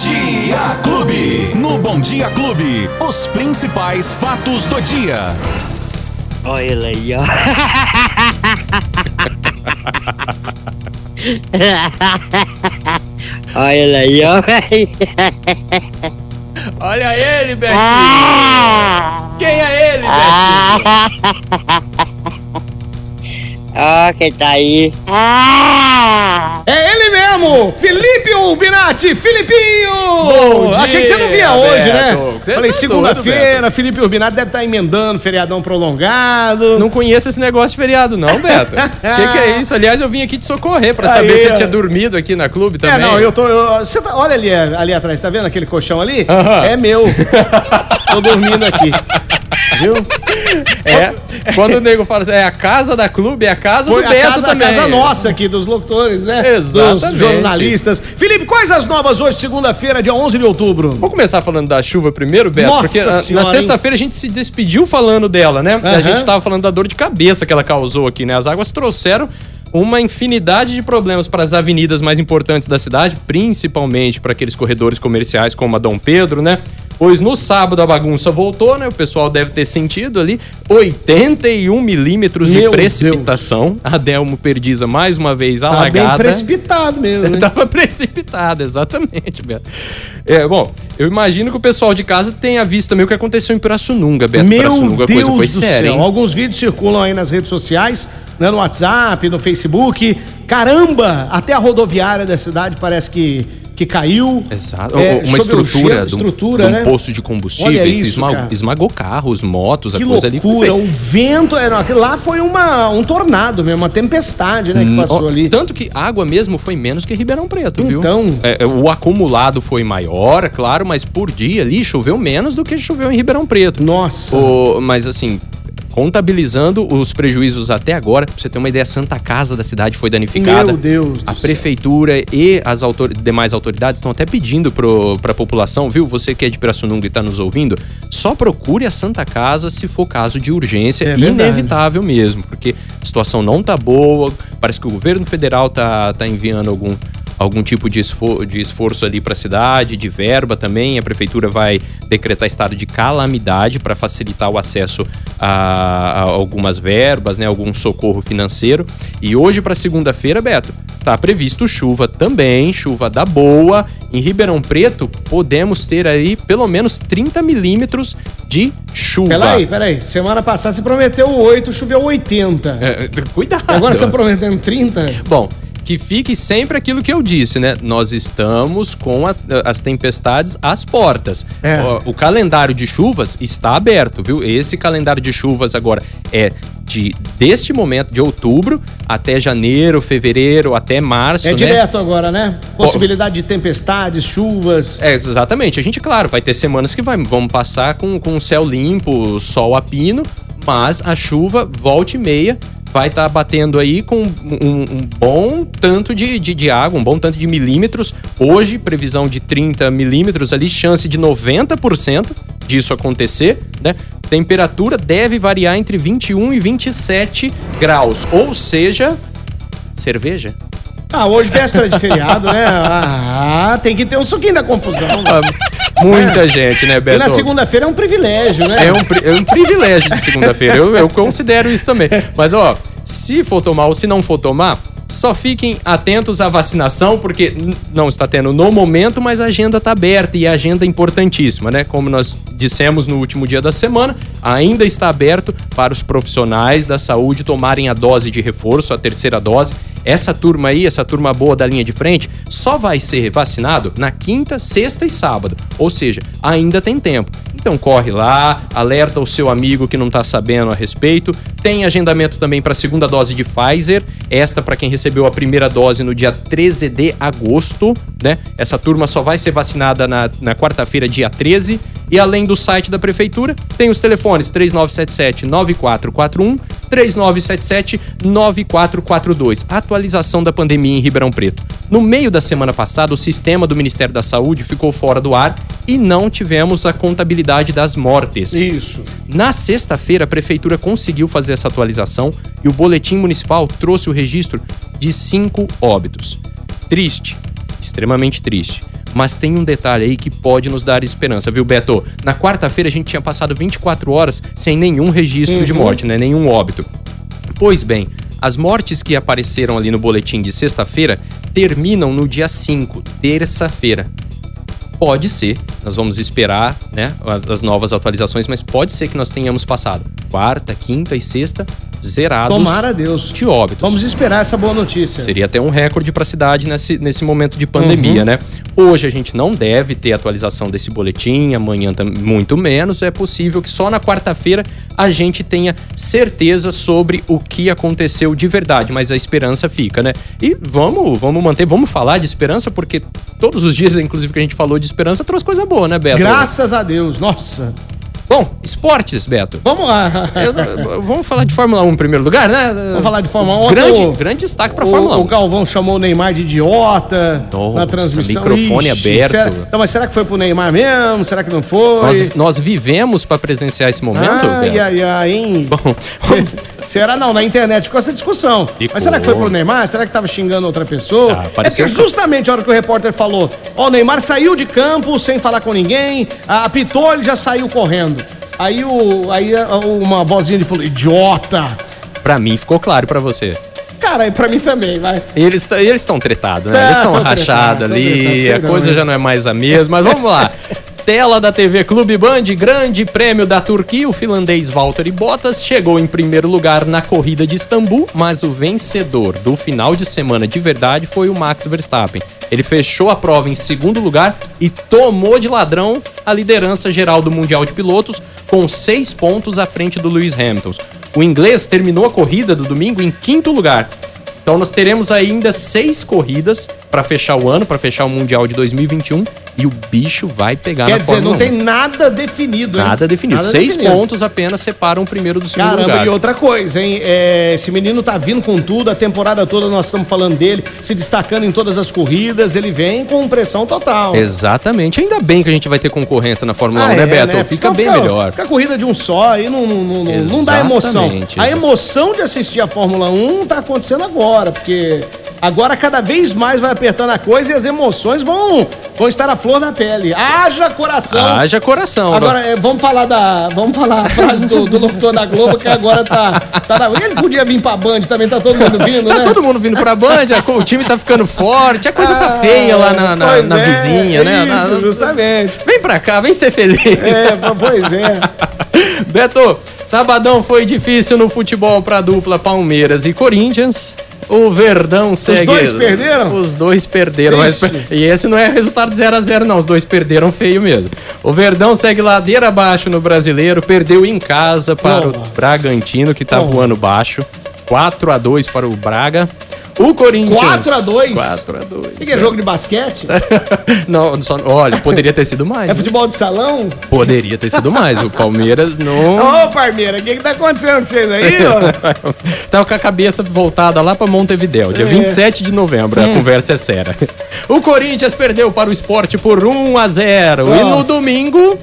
Dia Clube. No Bom Dia Clube, os principais fatos do dia. Olha ele aí, ó. Olha ele aí, ó. Olha ele, Betinho. Ah! Quem é ele, Betinho? Ó, quem tá aí? Ah! É ele mesmo! Felipe Urbinati! Filipinho! Bom Achei que você não via dia, hoje, né? Beto. Você Falei, tá segunda-feira, Felipe Urbinati deve estar emendando feriadão prolongado. Não conheço esse negócio de feriado, não, Beto. O que, que é isso? Aliás, eu vim aqui te socorrer pra Aí, saber se você tinha dormido aqui na clube também. É, não, eu tô. eu- tá- olha ali, ali atrás, tá vendo aquele colchão ali? Aham. É meu. tô dormindo aqui. Viu? É. Quando o nego fala assim, é a casa da clube, é a casa Foi do a Beto casa, a também. casa nossa aqui, dos locutores, né? Exatamente. Dos jornalistas. Felipe, quais as novas hoje, segunda-feira, dia 11 de outubro? Vamos começar falando da chuva primeiro, Beto? Nossa porque na- Senhora, na sexta-feira a gente se despediu falando dela, né? A Aham. gente tava falando da dor de cabeça que ela causou aqui, né? As águas trouxeram uma infinidade de problemas para as avenidas mais importantes da cidade, principalmente para aqueles corredores comerciais como a Dom Pedro, né? Pois no sábado a bagunça voltou, né? O pessoal deve ter sentido ali 81 milímetros de Meu precipitação. A Delmo Perdiza mais uma vez Tá bem precipitado mesmo, né? Tava precipitado, exatamente, Beto. É, bom, eu imagino que o pessoal de casa tenha visto também o que aconteceu em Pirassununga, Beto. Meu Pirassununga, Deus coisa foi do séria, céu. hein? Alguns vídeos circulam aí nas redes sociais, né, no WhatsApp, no Facebook. Caramba, até a rodoviária da cidade parece que, que caiu. Exato. É, uma estrutura, gelo, de um, estrutura, de um né? poço de Olha combustíveis isso, esma- esmagou carros, motos, Que a coisa ali foi loucura, feia. um vento, é, lá foi uma, um tornado mesmo, uma tempestade, né, que passou Ó, ali. Tanto que água mesmo foi menos que Ribeirão Preto, viu? Então. É, é, o acumulado foi maior, claro, mas por dia ali choveu menos do que choveu em Ribeirão Preto. Nossa. O- mas assim, contabilizando os prejuízos até agora, pra você ter uma ideia, a Santa Casa da cidade foi danificada. Meu Deus A céu. prefeitura e as autor- demais autoridades estão até pedindo pro, pra população, viu? Você que é de Pirassununga e tá nos ouvindo, só procure a Santa Casa se for caso de urgência, É inevitável mesmo, porque a situação não tá boa, parece que o governo federal tá, tá enviando algum algum tipo de, esfor de esforço ali para a cidade, de verba também. A prefeitura vai decretar estado de calamidade para facilitar o acesso a, a algumas verbas, né, algum socorro financeiro. E hoje para segunda-feira, Beto, tá previsto chuva também, chuva da boa. Em Ribeirão Preto podemos ter aí pelo menos 30 milímetros de chuva. Peraí, peraí. Semana passada você prometeu 8, choveu 80. É, cuidado. Agora você tá prometendo 30? Bom, que fique sempre aquilo que eu disse, né? Nós estamos com a- as tempestades às portas. É. O, o calendário de chuvas está aberto, viu? Esse calendário de chuvas agora é de deste momento de outubro até janeiro, fevereiro, até março, É né? direto agora, né? Possibilidade de tempestades, chuvas. É, exatamente. A gente, claro, vai ter semanas que vai, vamos passar com, com o céu limpo, sol a pino, mas a chuva, volta e meia, vai estar batendo aí com um, um bom tanto de, de, de água, um bom tanto de milímetros. Hoje, previsão de 30 milímetros ali, chance de 90% disso acontecer, né? Temperatura deve variar entre 21 e 27 graus, ou seja, cerveja. Ah, hoje véspera de feriado, né? Ah, tem que ter um suquinho da confusão. né? Ah, Muita gente, né, Beto? E na segunda-feira é um privilégio, né? É um, é um privilégio de segunda-feira. Eu, eu considero isso também. Mas, ó, se for tomar ou se não for tomar, só fiquem atentos à vacinação, porque não está tendo no momento, mas a agenda está aberta e a agenda é importantíssima, né? Como nós dissemos no último dia da semana, ainda está aberto para os profissionais da saúde tomarem a dose de reforço, a terceira dose. Essa turma aí, essa turma boa da linha de frente, só vai ser vacinado na quinta, sexta e sábado. Ou seja, ainda tem tempo. Então corre lá, alerta o seu amigo que não está sabendo a respeito. Tem agendamento também para a segunda dose de Pfizer, esta para quem recebeu a primeira dose no dia 13 de agosto, né? Essa turma só vai ser vacinada na, na quarta-feira, dia 13. E além do site da prefeitura, tem os telefones 3977-9441, 3977-9442. Atualização da pandemia em Ribeirão Preto. No meio da semana passada, o sistema do Ministério da Saúde ficou fora do ar e não tivemos a contabilidade das mortes. Isso. Na sexta-feira, a prefeitura conseguiu fazer essa atualização e o boletim municipal trouxe o registro de cinco óbitos. Triste, extremamente triste. Mas tem um detalhe aí que pode nos dar esperança, viu, Beto? Na quarta-feira a gente tinha passado 24 horas sem nenhum registro de morte, né? Nenhum óbito. Pois bem, as mortes que apareceram ali no boletim de sexta-feira terminam no dia 5, terça-feira. Pode ser, nós vamos esperar né, as novas atualizações, mas pode ser que nós tenhamos passado quarta, quinta e sexta zerados Tomara a Deus. de óbitos. Vamos esperar essa boa notícia. Seria até um recorde para a cidade nesse, nesse momento de pandemia, Uhum. né? Hoje a gente não deve ter atualização desse boletim, amanhã muito menos. É possível que só na quarta-feira a gente tenha certeza sobre o que aconteceu de verdade, mas a esperança fica, né? E vamos, vamos manter, vamos falar de esperança, porque todos os dias, inclusive, que a gente falou de esperança, trouxe coisa boa, né, Beto? Graças a Deus. Nossa. Bom, esportes, Beto. Vamos lá. Eu- vamos falar de Fórmula 1 em primeiro lugar, né? Vamos falar de Fórmula 1. Grande, O- grande destaque para o, Fórmula 1. o Galvão chamou o Neymar de idiota Nossa, na transmissão. microfone aberto. Será, não, mas será que foi pro Neymar mesmo? Será que não foi? Nós, nós vivemos para presenciar esse momento? Ai, Beto? ai, ai, hein? Bom, Se- será não? Na internet ficou essa discussão. Ficou. Mas será que foi pro Neymar? Será que tava xingando outra pessoa? Ah, é pareceu que- justamente a hora que o repórter falou, ó, o Neymar saiu de campo sem falar com ninguém, apitou, ele já saiu correndo. Aí, o, aí uma vozinha ele falou, idiota! pra mim ficou claro pra você. Cara, e pra mim também, vai. Eles t- eles estão tretados, né? Tá, Eles estão tão rachados ali, tretados, sei a coisa já não é mais a mesma. Mas vamos lá. Tela da TV Clube Band, grande prêmio da Turquia, o finlandês Valtteri Bottas chegou em primeiro lugar na corrida de Istambul, mas o vencedor do final de semana de verdade foi o Max Verstappen. Ele fechou a prova em segundo lugar e tomou de ladrão a liderança geral do Mundial de Pilotos, com seis pontos à frente do Lewis Hamilton. O inglês terminou a corrida do domingo em quinto lugar. Então nós teremos ainda seis corridas para fechar o ano, para fechar o Mundial de 2021 e o bicho vai pegar Quer na dizer, Fórmula não 1. tem nada definido, hein? Nada definido. Nada seis definido. pontos apenas separam o primeiro do segundo Caramba, lugar. e outra coisa, hein? É, esse menino tá vindo com tudo, a temporada toda nós estamos falando dele, se destacando em todas as corridas, ele vem com pressão total. Exatamente. Ainda bem que a gente vai ter concorrência na Fórmula 1, Ah, né, é, Beto? Porque Fica bem melhor. Fica a corrida de um só, aí não, não, não, não dá emoção. Exatamente, A emoção de assistir a Fórmula 1 tá acontecendo agora, porque agora cada vez mais vai apertando a coisa e as emoções vão, vão estar à flor da pele. Haja coração! Haja coração. Agora, é, vamos falar da. Vamos falar a frase do, do locutor da Globo, que agora tá. tá na- ele podia vir pra Band também, tá todo mundo vindo, Tá né? todo mundo vindo pra Band, a- o time tá ficando forte, a coisa tá feia lá na, na- na é, vizinha, é né? Na- Isso, justamente. Vem pra cá, vem ser feliz. É, pois é. Beto, sabadão foi difícil no futebol pra dupla Palmeiras e Corinthians. O Verdão segue. dois perderam? Os dois perderam. Mas, e esse não é resultado 0 a 0 não. Os dois perderam feio mesmo. O Verdão segue ladeira abaixo no brasileiro. Perdeu em casa para Nossa. o Bragantino, que tá Nossa. voando baixo. 4 a 2 para o Braga. O Corinthians. 4 a 2? 4 a 2. O que, é jogo de basquete? Não, só, olha, poderia ter sido mais. É né? futebol de salão? Poderia ter sido mais. O Palmeiras não. Ô, Parmeira, o que, que tá acontecendo com vocês aí, ó? Tava com a cabeça voltada lá pra Montevidéu, dia É. 27 de novembro. A conversa é séria. O Corinthians perdeu para o esporte por 1 a 0 E no domingo,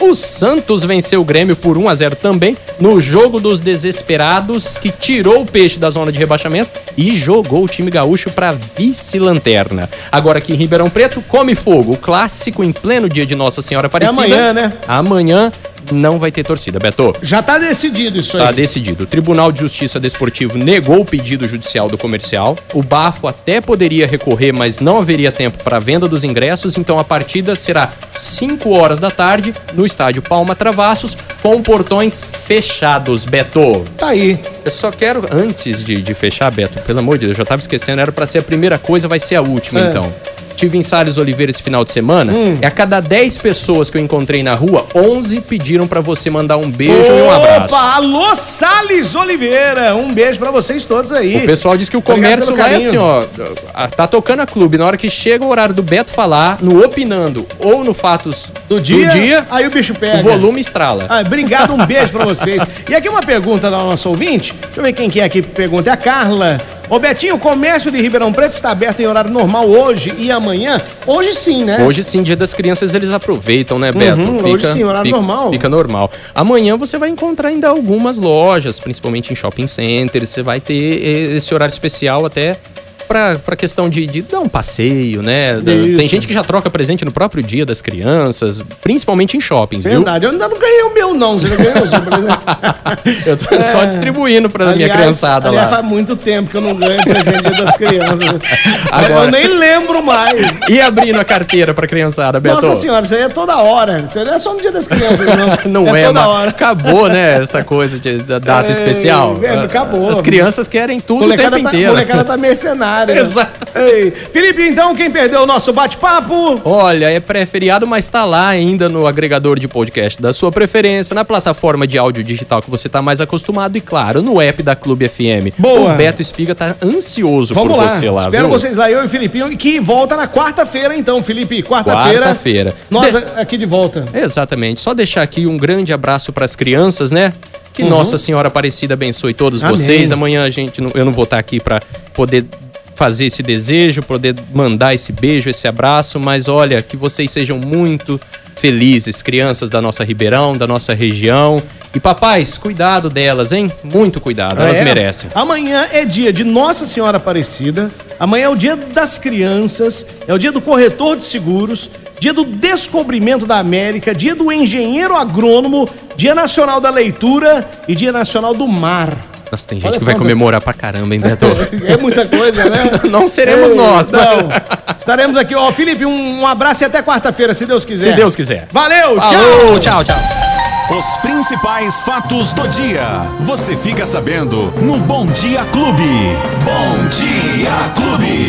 o Santos venceu o Grêmio por 1 a 0 também, no jogo dos desesperados, que tirou o peixe da zona de rebaixamento e jogou o time gaúcho pra vice-lanterna. Agora aqui em Ribeirão Preto, come fogo. O clássico em pleno dia de Nossa Senhora Aparecida. amanhã, né? Amanhã não vai ter torcida, Beto. Já tá decidido isso aí. Tá decidido. O Tribunal de Justiça Desportivo negou o pedido judicial do comercial. O Bafo até poderia recorrer, mas não haveria tempo para a venda dos ingressos, então a partida será 5 horas da tarde no estádio Palma Travassos, com portões fechados, Beto. Tá aí. Eu só quero, antes de, de fechar, Beto, pelo amor de Deus, eu já tava esquecendo, era pra ser a primeira coisa, vai ser a última, É. então. Tive em Salles Oliveira esse final de semana, Hum. e a cada 10 pessoas que eu encontrei na rua, 11 pediram pra você mandar um beijo e um abraço. Opa, alô Salles Oliveira. Um beijo pra vocês todos aí. O pessoal diz que o comércio lá é assim, ó. a- Tá tocando a clube. Na hora que chega o horário do Beto falar, no Opinando ou no Fatos Do dia, aí o bicho pega. o volume estrala. Ah, obrigado, um beijo pra vocês. E aqui uma pergunta da nossa ouvinte. Deixa eu ver quem que é aqui que pergunta. É a Carla. Ô Betinho, o comércio de Ribeirão Preto está aberto em horário normal hoje e amanhã? Hoje sim, né? Hoje sim, dia das crianças, eles aproveitam, né, Beto? hoje sim, horário fica- normal. Fica normal. Amanhã você vai encontrar ainda algumas lojas, principalmente em shopping centers. Você vai ter eh, esse horário especial até pra, pra questão de, de dar um passeio, né? Isso. Tem gente que já troca presente no próprio dia das crianças, principalmente em shoppings, viu? Verdade, eu ainda não ganhei o meu, não. Você já ganhou o seu presente? Eu tô só distribuindo pra minha criançada É. aliás, lá. faz muito tempo que eu não ganho presente das crianças. Agora- Eu nem lembro mais. E abrindo a carteira pra criançada, Beto? Nossa senhora, isso aí é toda hora. Isso aí não é só no dia das crianças, não. Não é, toda mas hora. acabou, né? Essa coisa de, da data É, especial. é, acabou. As crianças querem tudo o tempo tá, inteiro. molecada tá mercenária. Exato. Ei, Felipe, então, quem perdeu o nosso bate-papo? Olha, é pré-feriado, mas tá lá ainda no agregador de podcast da sua preferência, na plataforma de áudio digital que você tá mais acostumado e, claro, no app da Clube FM. Boa. O Beto Espiga tá ansioso Vamos por lá. você lá, Espero viu? vocês lá, eu e o Filipinho, que volta na quarta-feira, então, Felipe. Quarta-feira. Quarta-feira. Nós De- aqui de volta. Exatamente. Só deixar aqui um grande abraço para as crianças, né? Que Nossa Senhora Aparecida abençoe todos Uhum. Amém. vocês. Amanhã a gente, eu não vou estar aqui para poder fazer esse desejo, poder mandar esse beijo, esse abraço, mas olha, que vocês sejam muito felizes, crianças da nossa Ribeirão, da nossa região. E papais, cuidado delas, hein? Muito cuidado, elas É. merecem. Amanhã é dia de Nossa Senhora Aparecida. Amanhã é o dia das crianças. É o dia do corretor de seguros. Dia do descobrimento da América. Dia do engenheiro agrônomo. Dia nacional da leitura. E dia nacional do mar. Nossa, tem gente Olha que vai comemorar pra caramba, hein, Beto? É muita coisa, né? Não seremos nós, mas- Não. Estaremos aqui. Ó, Felipe, um, um abraço e até quarta-feira, se Deus quiser. Se Deus quiser. Valeu, Falou, tchau. tchau, tchau. Os principais fatos do dia. Você fica sabendo no Bom Dia Clube. Bom Dia Clube.